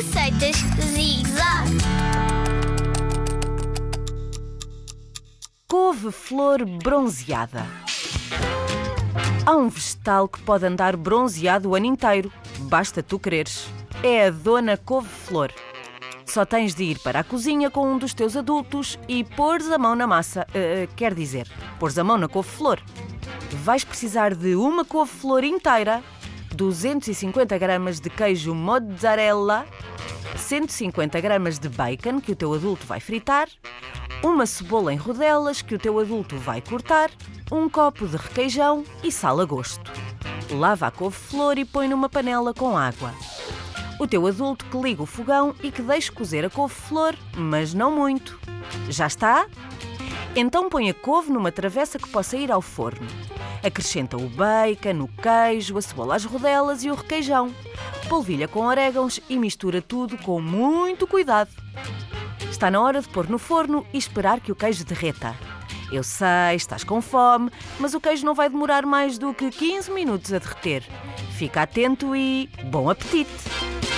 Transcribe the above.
Receitas Zig Zag. Couve-flor bronzeada. Há um vegetal que pode andar bronzeado o ano inteiro. Basta tu quereres. É a Dona Couve-flor. Só tens de ir para a cozinha com um dos teus adultos e pôres a mão na massa. Uh, quer dizer, pôres a mão na couve-flor. Vais precisar de uma couve-flor inteira, 250 gramas de queijo mozzarella, 150 gramas de bacon que o teu adulto vai fritar, uma cebola em rodelas que o teu adulto vai cortar, um copo de requeijão e sal a gosto. Lava a couve-flor e põe numa panela com água. O teu adulto que liga o fogão e que deixe cozer a couve-flor, mas não muito. Já está? Então põe a couve numa travessa que possa ir ao forno. Acrescenta o bacon, o queijo, a cebola às rodelas e o requeijão. Polvilha com orégãos e mistura tudo com muito cuidado. Está na hora de pôr no forno e esperar que o queijo derreta. Eu sei, estás com fome, mas o queijo não vai demorar mais do que 15 minutos a derreter. Fica atento e bom apetite!